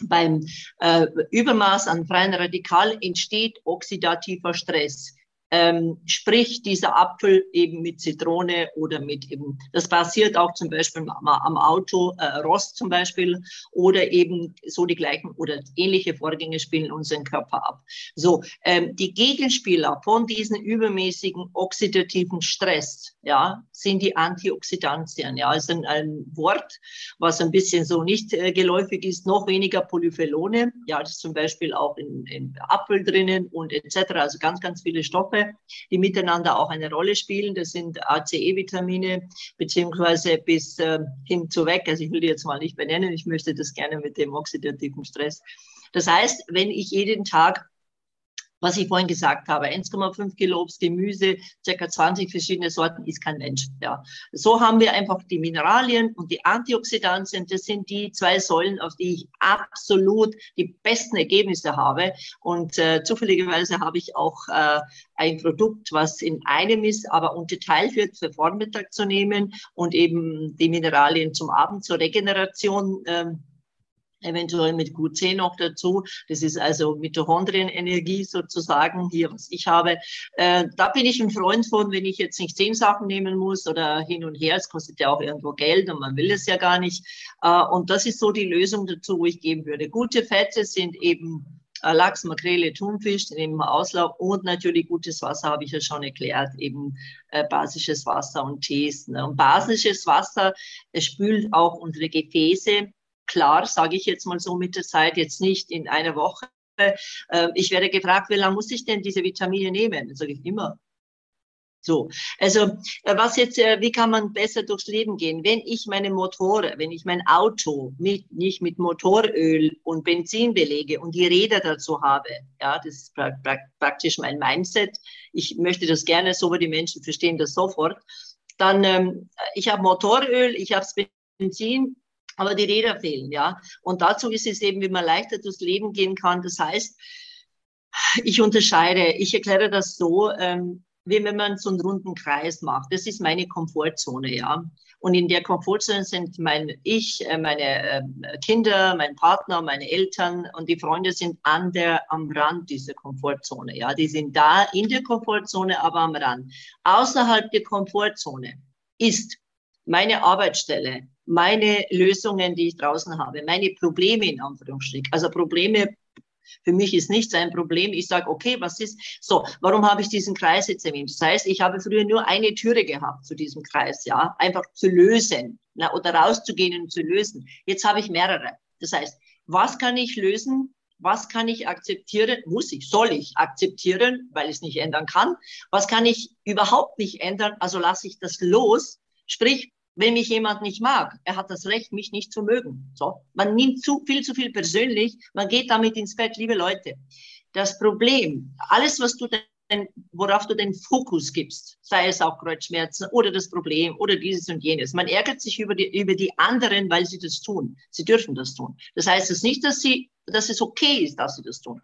beim äh, Übermaß an freien Radikalen entsteht oxidativer Stress ähm, sprich dieser Apfel eben mit Zitrone oder mit eben, das passiert auch zum Beispiel am Auto, äh, Rost zum Beispiel, oder eben so die gleichen oder ähnliche Vorgänge spielen unseren Körper ab. So, ähm, die Gegenspieler von diesen übermäßigen oxidativen Stress, ja, sind die Antioxidantien. Ja, ist ein, ein Wort, was ein bisschen so nicht äh, geläufig ist, noch weniger Polyphenole. Ja, das ist zum Beispiel auch in, in Apfel drinnen und etc. Also ganz, ganz viele Stoffe die miteinander auch eine Rolle spielen. Das sind ACE-Vitamine, beziehungsweise bis äh, hin zu weg. Also ich will die jetzt mal nicht benennen. Ich möchte das gerne mit dem oxidativen Stress. Das heißt, wenn ich jeden Tag was ich vorhin gesagt habe, 1,5 Kilo Obst, Gemüse, circa 20 verschiedene Sorten, ist kein Mensch. Ja. So haben wir einfach die Mineralien und die Antioxidantien. Das sind die zwei Säulen, auf die ich absolut die besten Ergebnisse habe. Und äh, zufälligerweise habe ich auch äh, ein Produkt, was in einem ist, aber unterteilt wird für Vormittag zu nehmen und eben die Mineralien zum Abend zur Regeneration. Ähm, eventuell mit Q10 noch dazu. Das ist also Mitochondrienenergie sozusagen hier, was ich habe. Äh, da bin ich ein Freund von, wenn ich jetzt nicht zehn Sachen nehmen muss oder hin und her. Es kostet ja auch irgendwo Geld und man will es ja gar nicht. Äh, und das ist so die Lösung dazu, wo ich geben würde. Gute Fette sind eben äh, Lachs, Makrele, Thunfisch, eben Auslauf und natürlich gutes Wasser, habe ich ja schon erklärt, eben äh, basisches Wasser und Tees. Ne? Und basisches Wasser spült auch unsere Gefäße klar, sage ich jetzt mal so mit der Zeit, jetzt nicht in einer Woche. Äh, ich werde gefragt, wie lange muss ich denn diese Vitamine nehmen? Dann sage ich immer. So, also äh, was jetzt, äh, wie kann man besser durchs Leben gehen? Wenn ich meine Motore, wenn ich mein Auto mit, nicht mit Motoröl und Benzin belege und die Räder dazu habe, ja, das ist pra pra praktisch mein Mindset. Ich möchte das gerne so, aber die Menschen verstehen das sofort. Dann, ähm, ich habe Motoröl, ich habe Benzin, aber die Räder fehlen, ja. Und dazu ist es eben, wie man leichter durchs Leben gehen kann. Das heißt, ich unterscheide, ich erkläre das so, ähm, wie wenn man so einen runden Kreis macht. Das ist meine Komfortzone, ja. Und in der Komfortzone sind mein Ich, äh, meine äh, Kinder, mein Partner, meine Eltern und die Freunde sind an der, am Rand dieser Komfortzone, ja. Die sind da in der Komfortzone, aber am Rand. Außerhalb der Komfortzone ist meine Arbeitsstelle, meine Lösungen, die ich draußen habe, meine Probleme in Anführungsstrichen. Also Probleme für mich ist nichts ein Problem. Ich sage, okay, was ist so? Warum habe ich diesen Kreis jetzt erwähnt? Das heißt, ich habe früher nur eine Türe gehabt zu diesem Kreis, ja, einfach zu lösen na, oder rauszugehen und zu lösen. Jetzt habe ich mehrere. Das heißt, was kann ich lösen? Was kann ich akzeptieren? Muss ich? Soll ich akzeptieren, weil ich es nicht ändern kann? Was kann ich überhaupt nicht ändern? Also lasse ich das los. Sprich, wenn mich jemand nicht mag, er hat das Recht, mich nicht zu mögen. So, man nimmt zu viel zu viel persönlich, man geht damit ins Bett, liebe Leute. Das Problem, alles, was du denn, worauf du den Fokus gibst, sei es auch Kreuzschmerzen oder das Problem oder dieses und jenes. Man ärgert sich über die, über die anderen, weil sie das tun. Sie dürfen das tun. Das heißt es nicht, dass sie, dass es okay ist, dass sie das tun.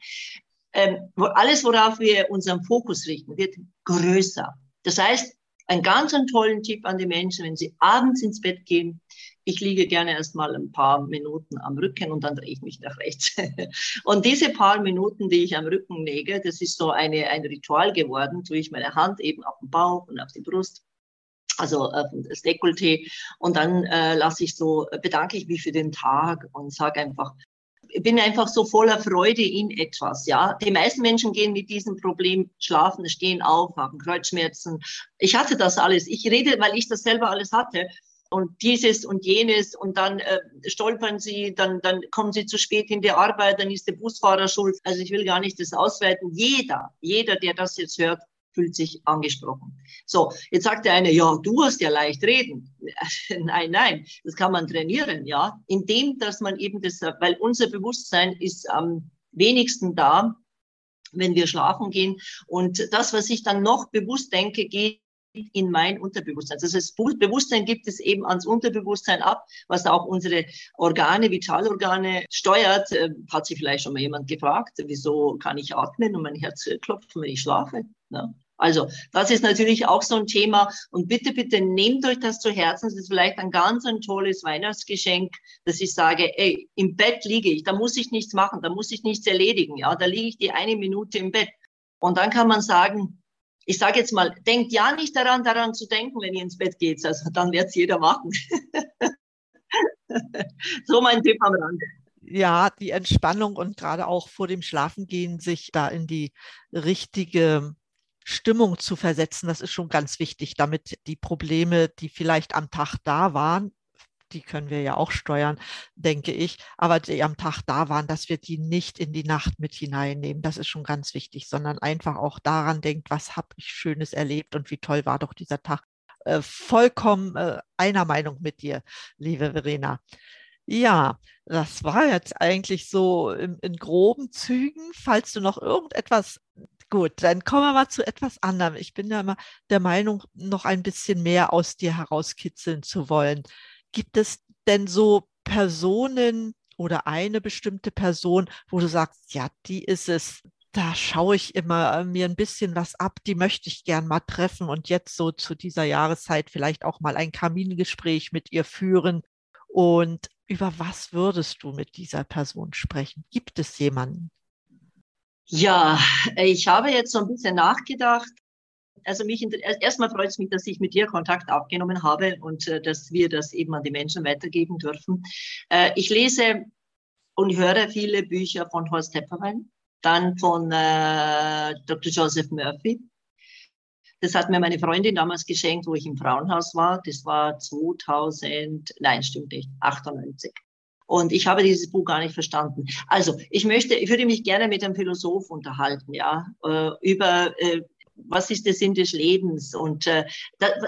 Ähm, alles, worauf wir unseren Fokus richten, wird größer. Das heißt, einen ganz einen tollen Tipp an die Menschen, wenn sie abends ins Bett gehen. Ich liege gerne erst mal ein paar Minuten am Rücken und dann drehe ich mich nach rechts. und diese paar Minuten, die ich am Rücken lege, das ist so eine, ein Ritual geworden, tue ich meine Hand eben auf den Bauch und auf die Brust also äh, das Dekolleté. Und dann äh, lasse ich so, bedanke ich mich für den Tag und sage einfach, bin einfach so voller Freude in etwas, ja. Die meisten Menschen gehen mit diesem Problem schlafen, stehen auf, haben Kreuzschmerzen. Ich hatte das alles. Ich rede, weil ich das selber alles hatte. Und dieses und jenes und dann äh, stolpern sie, dann, dann kommen sie zu spät in die Arbeit, dann ist der Busfahrer schuld. Also ich will gar nicht das ausweiten. Jeder, jeder, der das jetzt hört, fühlt sich angesprochen. So, jetzt sagt der eine, ja, du hast ja leicht reden. nein, nein, das kann man trainieren, ja, indem, dass man eben das, weil unser Bewusstsein ist am wenigsten da, wenn wir schlafen gehen. Und das, was ich dann noch bewusst denke, geht in mein Unterbewusstsein. Das Bewusstsein gibt es eben ans Unterbewusstsein ab, was auch unsere Organe, Vitalorgane steuert. Äh, hat sich vielleicht schon mal jemand gefragt, wieso kann ich atmen und mein Herz klopfen, wenn ich schlafe? Ja. Also das ist natürlich auch so ein Thema. Und bitte, bitte nehmt euch das zu Herzen. Das ist vielleicht ein ganz ein tolles Weihnachtsgeschenk, dass ich sage, ey, im Bett liege ich, da muss ich nichts machen, da muss ich nichts erledigen. Ja, da liege ich die eine Minute im Bett. Und dann kann man sagen, ich sage jetzt mal, denkt ja nicht daran, daran zu denken, wenn ihr ins Bett geht. Also dann wird es jeder machen. so mein Tipp am Rande. Ja, die Entspannung und gerade auch vor dem Schlafengehen sich da in die richtige Stimmung zu versetzen, das ist schon ganz wichtig, damit die Probleme, die vielleicht am Tag da waren, die können wir ja auch steuern, denke ich, aber die am Tag da waren, dass wir die nicht in die Nacht mit hineinnehmen. Das ist schon ganz wichtig, sondern einfach auch daran denkt, was habe ich Schönes erlebt und wie toll war doch dieser Tag. Äh, vollkommen äh, einer Meinung mit dir, liebe Verena. Ja, das war jetzt eigentlich so in, in groben Zügen. Falls du noch irgendetwas Gut, dann kommen wir mal zu etwas anderem. Ich bin ja immer der Meinung, noch ein bisschen mehr aus dir herauskitzeln zu wollen. Gibt es denn so Personen oder eine bestimmte Person, wo du sagst, ja, die ist es, da schaue ich immer äh, mir ein bisschen was ab, die möchte ich gern mal treffen und jetzt so zu dieser Jahreszeit vielleicht auch mal ein Kamingespräch mit ihr führen. Und über was würdest du mit dieser Person sprechen? Gibt es jemanden? Ja, ich habe jetzt so ein bisschen nachgedacht. Also mich erstmal freut es mich, dass ich mit dir Kontakt aufgenommen habe und äh, dass wir das eben an die Menschen weitergeben dürfen. Äh, ich lese und höre viele Bücher von Horst Tepperwein, dann von äh, Dr. Joseph Murphy. Das hat mir meine Freundin damals geschenkt, wo ich im Frauenhaus war. Das war 2000, nein, stimmt nicht, 98. Und ich habe dieses Buch gar nicht verstanden. Also ich möchte, ich würde mich gerne mit einem Philosoph unterhalten, ja, äh, über äh, was ist der Sinn des Lebens und äh,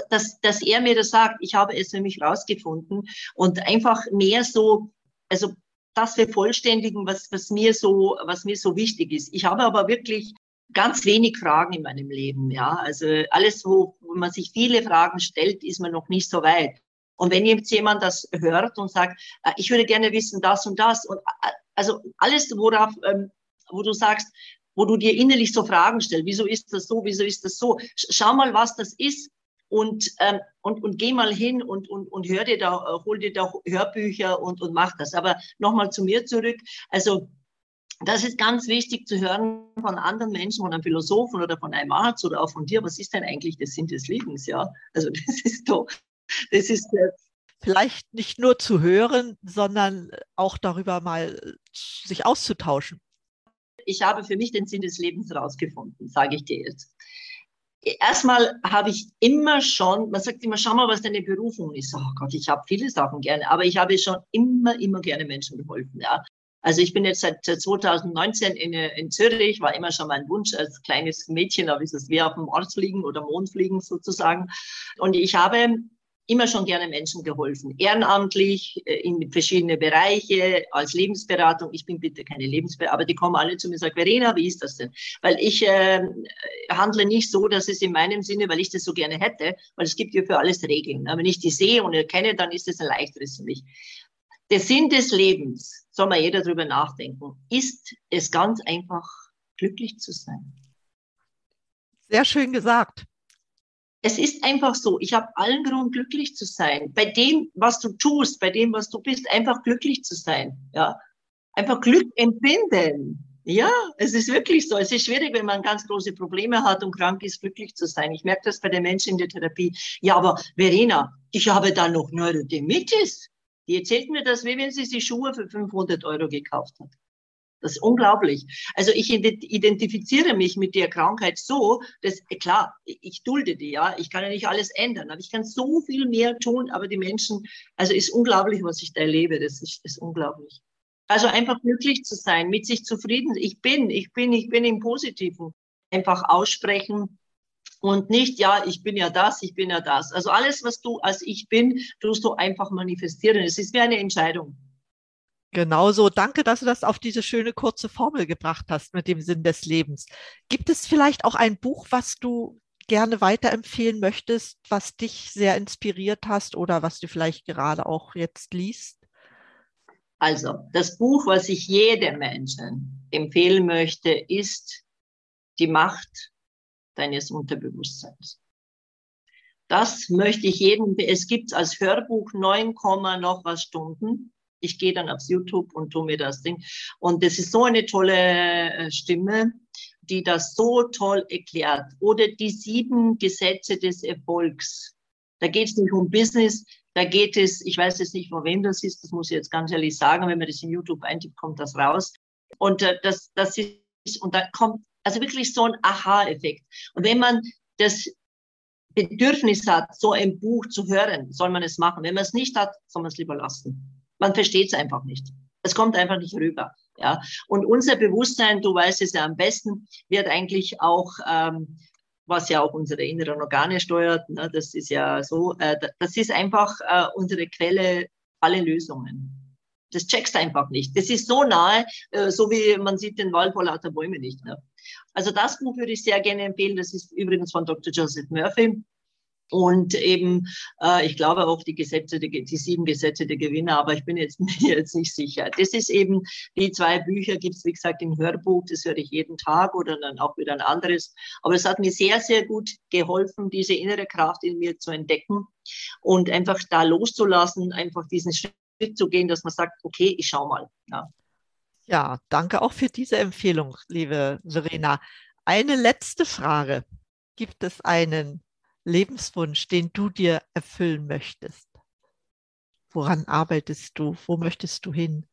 dass, dass er mir das sagt. Ich habe es für mich rausgefunden und einfach mehr so, also das vervollständigen, was, was mir so, was mir so wichtig ist. Ich habe aber wirklich ganz wenig Fragen in meinem Leben, ja. Also alles, wo, wo man sich viele Fragen stellt, ist man noch nicht so weit. Und wenn jetzt jemand das hört und sagt, äh, ich würde gerne wissen das und das und äh, also alles, worauf, ähm, wo du sagst, wo du dir innerlich so Fragen stellst, wieso ist das so, wieso ist das so, schau mal, was das ist und, ähm, und, und geh mal hin und, und, und hör dir da, äh, hol dir da Hörbücher und, und mach das. Aber nochmal zu mir zurück. Also das ist ganz wichtig zu hören von anderen Menschen, von einem Philosophen oder von einem Arzt oder auch von dir. Was ist denn eigentlich der Sinn des Lebens? Ja, also das ist doch, das ist vielleicht nicht nur zu hören, sondern auch darüber mal sich auszutauschen. Ich habe für mich den Sinn des Lebens herausgefunden, sage ich dir jetzt. Erstmal habe ich immer schon, man sagt immer, schau mal, was deine Berufung ist. Oh Gott, ich habe viele Sachen gerne, aber ich habe schon immer, immer gerne Menschen geholfen. Ja. Also ich bin jetzt seit 2019 in, in Zürich, war immer schon mein Wunsch als kleines Mädchen, aber ist es wie auf dem Mars fliegen oder Mond fliegen sozusagen. Und ich habe immer schon gerne Menschen geholfen. Ehrenamtlich, äh, in verschiedene Bereiche, als Lebensberatung. Ich bin bitte keine Lebensberatung, aber die kommen alle zu mir und sagen, Verena, wie ist das denn? Weil ich äh, handle nicht so, dass es in meinem Sinne, weil ich das so gerne hätte, weil es gibt ja für alles Regeln. Wenn ich die sehe und erkenne, dann ist es ein leichteres für mich. Der Sinn des Lebens, soll mal jeder drüber nachdenken, ist es ganz einfach, glücklich zu sein. Sehr schön gesagt es ist einfach so, ich habe allen Grund, glücklich zu sein. Bei dem, was du tust, bei dem, was du bist, einfach glücklich zu sein. Ja, einfach Glück empfinden. Ja, es ist wirklich so. Es ist schwierig, wenn man ganz große Probleme hat und krank ist, glücklich zu sein. Ich merke das bei den Menschen in der Therapie. Ja, aber Verena, ich habe da noch Neurodermitis. Die erzählt mir das, wie wenn sie sich Schuhe für 500 Euro gekauft hat. Das ist unglaublich. Also ich identifiziere mich mit der Krankheit so, dass, klar, ich dulde die, ja, ich kann ja nicht alles ändern, aber ich kann so viel mehr tun, aber die Menschen, also ist unglaublich, was ich da erlebe, das ist, ist unglaublich. Also einfach glücklich zu sein, mit sich zufrieden. Ich bin, ich bin, ich bin im Positiven. Einfach aussprechen und nicht, ja, ich bin ja das, ich bin ja das. Also alles, was du als ich bin, tust du einfach manifestieren. Es ist wie eine Entscheidung. Genauso. Danke, dass du das auf diese schöne kurze Formel gebracht hast mit dem Sinn des Lebens. Gibt es vielleicht auch ein Buch, was du gerne weiterempfehlen möchtest, was dich sehr inspiriert hast oder was du vielleicht gerade auch jetzt liest? Also, das Buch, was ich jedem Menschen empfehlen möchte, ist Die Macht deines Unterbewusstseins. Das möchte ich jedem, es gibt als Hörbuch 9, noch was Stunden. Ich gehe dann aufs YouTube und tu mir das Ding. Und das ist so eine tolle äh, Stimme, die das so toll erklärt. Oder die sieben Gesetze des Erfolgs. Da geht es nicht um Business, da geht es, ich weiß jetzt nicht, von wem das ist, das muss ich jetzt ganz ehrlich sagen, wenn man das in YouTube eintippt, kommt das raus. Und äh, das, das ist, und da kommt also wirklich so ein Aha-Effekt. Und wenn man das Bedürfnis hat, so ein Buch zu hören, soll man es machen. Wenn man es nicht hat, soll man es lieber lassen. Man versteht es einfach nicht. Es kommt einfach nicht rüber. Ja, und unser Bewusstsein, du weißt es ja am besten, wird eigentlich auch ähm, was ja auch unsere inneren Organe steuert. Ne? Das ist ja so, äh, das ist einfach äh, unsere Quelle alle Lösungen. Das checkst einfach nicht. Das ist so nahe, äh, so wie man sieht den Wald vor lauter Bäume nicht. Ne? Also das Buch würde ich sehr gerne empfehlen. Das ist übrigens von Dr. Joseph Murphy. Und eben, äh, ich glaube auch die Gesetze, die, die, sieben Gesetze der Gewinner, aber ich bin jetzt mir jetzt nicht sicher. Das ist eben, die zwei Bücher gibt es, wie gesagt, im Hörbuch, das höre ich jeden Tag oder dann auch wieder ein anderes. Aber es hat mir sehr, sehr gut geholfen, diese innere Kraft in mir zu entdecken und einfach da loszulassen, einfach diesen Schritt zu gehen, dass man sagt, okay, ich schau mal. Ja. ja, danke auch für diese Empfehlung, liebe Verena. Eine letzte Frage. Gibt es einen Lebenswunsch, den du dir erfüllen möchtest? Woran arbeitest du? Wo möchtest du hin?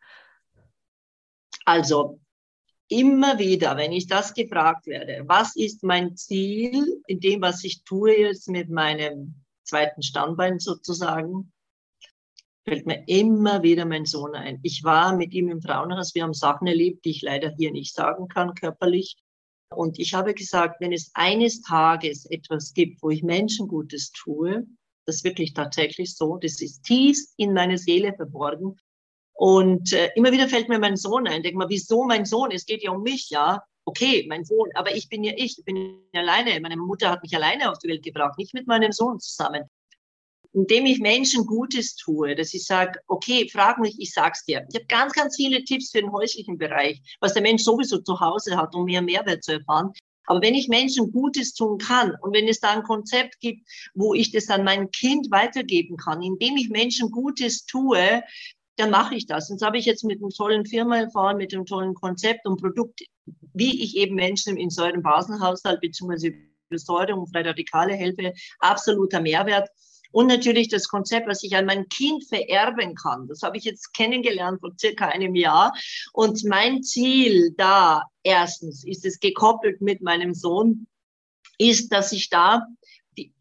Also immer wieder, wenn ich das gefragt werde, was ist mein Ziel in dem, was ich tue jetzt mit meinem zweiten Standbein sozusagen, fällt mir immer wieder mein Sohn ein. Ich war mit ihm im Frauenhaus, wir haben Sachen erlebt, die ich leider hier nicht sagen kann, körperlich. Und ich habe gesagt, wenn es eines Tages etwas gibt, wo ich Menschen Gutes tue, das ist wirklich tatsächlich so, das ist tief in meine Seele verborgen. Und äh, immer wieder fällt mir mein Sohn ein. Denk mal, wieso mein Sohn? Es geht ja um mich, ja. Okay, mein Sohn, aber ich bin ja ich, ich bin alleine. Meine Mutter hat mich alleine auf die Welt gebracht, nicht mit meinem Sohn zusammen indem ich Menschen Gutes tue, dass ich sage, okay, frag mich, ich sag's dir. Ich habe ganz, ganz viele Tipps für den häuslichen Bereich, was der Mensch sowieso zu Hause hat, um mehr Mehrwert zu erfahren. Aber wenn ich Menschen Gutes tun kann und wenn es da ein Konzept gibt, wo ich das an mein Kind weitergeben kann, indem ich Menschen Gutes tue, dann mache ich das. Und so habe ich jetzt mit einer tollen Firma erfahren, mit einem tollen Konzept und Produkt, wie ich eben Menschen in Säurenbasenhaushalt bzw. Säure und freie Radikale helfe, absoluter Mehrwert. Und natürlich das Konzept, was ich an mein Kind vererben kann. Das habe ich jetzt kennengelernt vor circa einem Jahr. Und mein Ziel da, erstens, ist es gekoppelt mit meinem Sohn, ist, dass ich da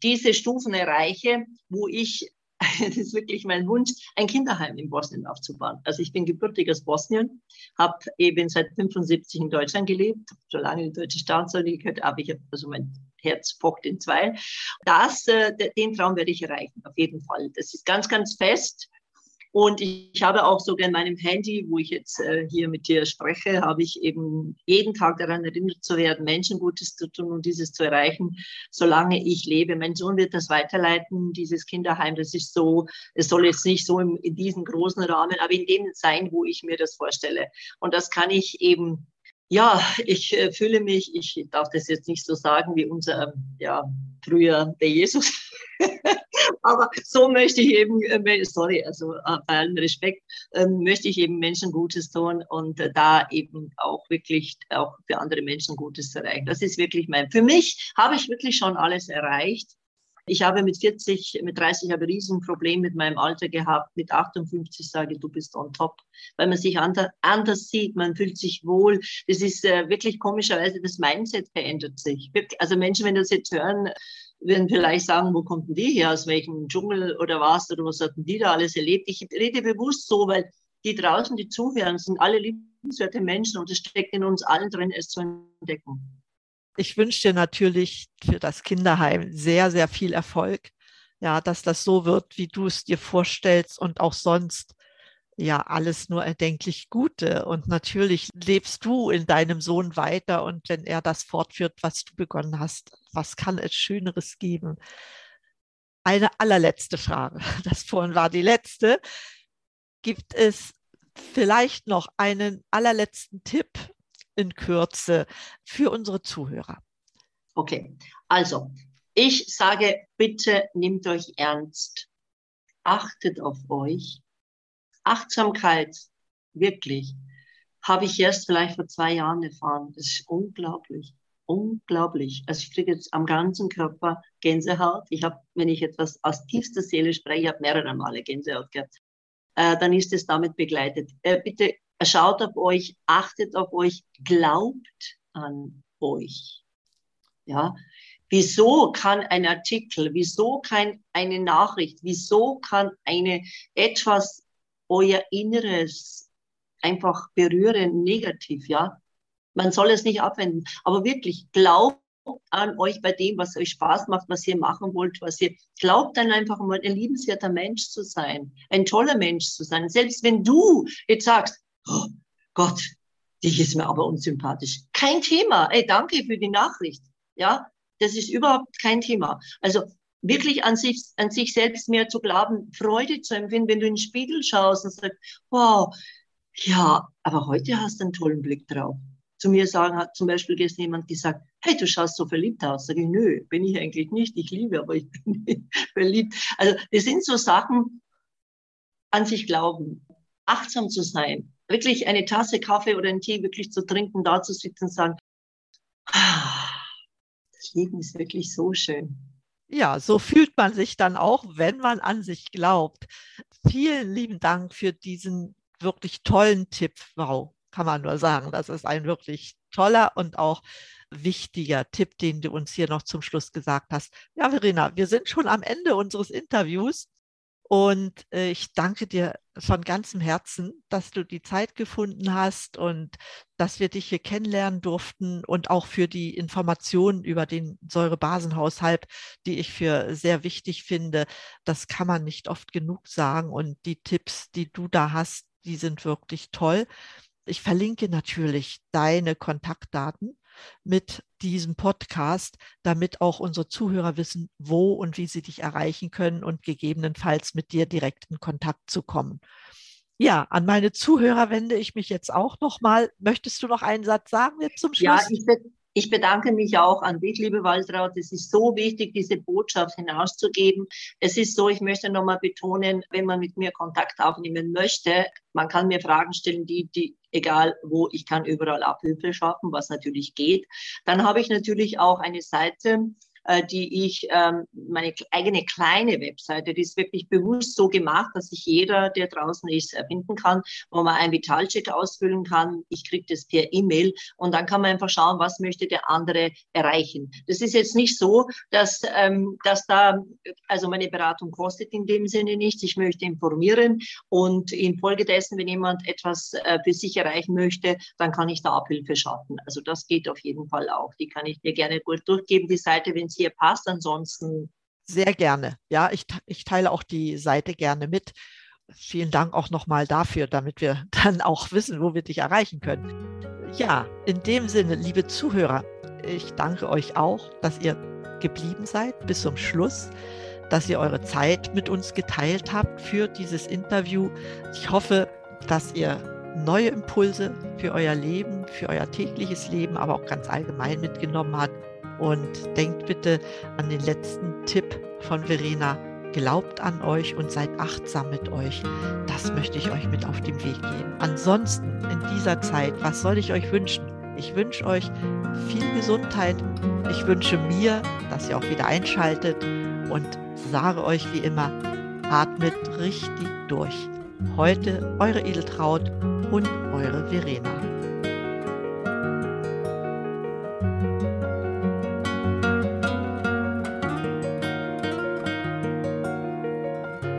diese Stufen erreiche, wo ich das ist wirklich mein Wunsch, ein Kinderheim in Bosnien aufzubauen. Also ich bin gebürtig aus Bosnien, habe eben seit 75 in Deutschland gelebt, so lange die deutsche Staatsangehörigkeit, aber ich habe also mein Herz pocht in zwei. Das, äh, den Traum werde ich erreichen, auf jeden Fall. Das ist ganz, ganz fest. Und ich habe auch sogar in meinem Handy, wo ich jetzt äh, hier mit dir spreche, habe ich eben jeden Tag daran erinnert zu werden, Menschen Gutes zu tun und dieses zu erreichen, solange ich lebe. Mein Sohn wird das weiterleiten, dieses Kinderheim. Das ist so, es soll jetzt nicht so im, in diesem großen Rahmen, aber in dem sein, wo ich mir das vorstelle. Und das kann ich eben ja, ich äh, fühle mich, ich darf das jetzt nicht so sagen wie unser, ja, früher der Jesus. Aber so möchte ich eben, äh, sorry, also äh, bei allem Respekt, äh, möchte ich eben Menschen Gutes tun und da eben auch wirklich auch für andere Menschen Gutes erreichen. Das ist wirklich mein, für mich habe ich wirklich schon alles erreicht. Ich habe mit 40, mit 30 habe ein Riesenproblem mit meinem Alter gehabt. Mit 58 sage ich, du bist on top, weil man sich anders, anders sieht, man fühlt sich wohl. Das ist äh, wirklich komischerweise, das Mindset verändert sich. Also Menschen, wenn das jetzt hören, werden vielleicht sagen, wo kommt denn die her, aus welchem Dschungel oder was, oder was hatten die da alles erlebt. Ich rede bewusst so, weil die draußen, die zuhören, sind alle liebenswerte Menschen und es steckt in uns allen drin, es zu entdecken ich wünsche dir natürlich für das Kinderheim sehr, sehr viel Erfolg. Ja, dass das so wird, wie du es dir vorstellst und auch sonst ja alles nur erdenklich Gute. Und natürlich lebst du in deinem Sohn weiter und wenn er das fortführt, was du begonnen hast, was kann es Schöneres geben? Eine allerletzte Frage. Das vorhin war die letzte. Gibt es vielleicht noch einen allerletzten Tipp in Kürze für unsere Zuhörer? Okay, also ich sage, bitte nehmt euch ernst. Achtet auf euch. Achtsamkeit, wirklich, habe ich erst vielleicht vor zwei Jahren erfahren. Das ist unglaublich. Unglaublich. Also ich kriege jetzt am ganzen Körper Gänsehaut. Ich habe, wenn ich etwas aus tiefster Seele spreche, habe mehrere Male Gänsehaut gehabt, äh, dann ist es damit begleitet. Äh, bitte schaut auf euch, achtet auf euch, glaubt an euch. Ja, Wieso kann ein Artikel, wieso kann eine Nachricht, wieso kann eine etwas euer Inneres einfach berühren, negativ, ja? Man soll es nicht abwenden, aber wirklich glaubt an euch bei dem, was euch Spaß macht, was ihr machen wollt, was ihr glaubt dann einfach mal ein liebenswerter Mensch zu sein, ein toller Mensch zu sein. Selbst wenn du jetzt sagst, oh Gott, dich ist mir aber unsympathisch. Kein Thema. Ey, danke für die Nachricht. Ja, das ist überhaupt kein Thema. Also wirklich an sich, an sich selbst mehr zu glauben, Freude zu empfinden, wenn du in den Spiegel schaust und sagst, wow, ja, aber heute hast du einen tollen Blick drauf. Zu mir sagen hat zum Beispiel gestern jemand gesagt, hey, du schaust so verliebt aus. Sag ich, nö, bin ich eigentlich nicht. Ich liebe, aber ich bin nicht verliebt. Also, das sind so Sachen, an sich glauben, achtsam zu sein, wirklich eine Tasse Kaffee oder einen Tee wirklich zu trinken, da zu sitzen und sagen, ah, Leben ist wirklich so schön. Ja, so fühlt man sich dann auch, wenn man an sich glaubt. Vielen lieben Dank für diesen wirklich tollen Tipp. Wow, kann man nur sagen. Das ist ein wirklich toller und auch wichtiger Tipp, den du uns hier noch zum Schluss gesagt hast. Ja, Verena, wir sind schon am Ende unseres Interviews. Und äh, ich danke dir von ganzem Herzen, dass du die Zeit gefunden hast und dass wir dich hier kennenlernen durften und auch für die Informationen über den Säurebasenhaushalt, die ich für sehr wichtig finde. Das kann man nicht oft genug sagen. Und die Tipps, die du da hast, die sind wirklich toll. Ich verlinke natürlich deine Kontaktdaten mit diesem Podcast, damit auch unsere Zuhörer wissen, wo und wie sie dich erreichen können und gegebenenfalls mit dir direkt in Kontakt zu kommen. Ja, an meine Zuhörer wende ich mich jetzt auch nochmal. Möchtest du noch einen Satz sagen jetzt zum Schluss? Ja, ich, ich bedanke mich auch an dich, liebe Waltraud. Es ist so wichtig, diese Botschaft hinauszugeben. Es ist so, ich möchte nochmal betonen, wenn man mit mir Kontakt aufnehmen möchte, man kann mir Fragen stellen, die, die, egal wo, ich kann überall Abhilfe schaffen, was natürlich geht. Dann habe ich natürlich auch eine Seite, äh, die ich, ähm, meine eigene kleine Webseite, die ist wirklich bewusst so gemacht, dass sich jeder, der draußen ist, finden kann, wo man einen Vitalcheck ausfüllen kann. Ich kriege das per E-Mail und dann kann man einfach schauen, was möchte der andere erreichen. Das ist jetzt nicht so, dass, ähm, dass da, also meine Beratung kostet in dem Sinne nichts. Ich möchte informieren und infolgedessen, wenn jemand etwas äh, für sich erreichen möchte, dann kann ich da Abhilfe schaffen. Also das geht auf jeden Fall auch. Die kann ich dir gerne gut durchgeben, die Seite, wenn hier passt. Ansonsten. Sehr gerne. Ja, ich, ich teile auch die Seite gerne mit. Vielen Dank auch nochmal dafür, damit wir dann auch wissen, wo wir dich erreichen können. Ja, in dem Sinne, liebe Zuhörer, ich danke euch auch, dass ihr geblieben seid bis zum Schluss, dass ihr eure Zeit mit uns geteilt habt für dieses Interview. Ich hoffe, dass ihr neue Impulse für euer Leben, für euer tägliches Leben, aber auch ganz allgemein mitgenommen habt. Und denkt bitte an den letzten Tipp von Verena. Glaubt an euch und seid achtsam mit euch. Das möchte ich euch mit auf den Weg geben. Ansonsten in dieser Zeit, was soll ich euch wünschen? Ich wünsche euch viel Gesundheit. Ich wünsche mir, dass ihr auch wieder einschaltet und sage euch wie immer, atmet richtig durch. Heute eure Edeltraut und eure Verena.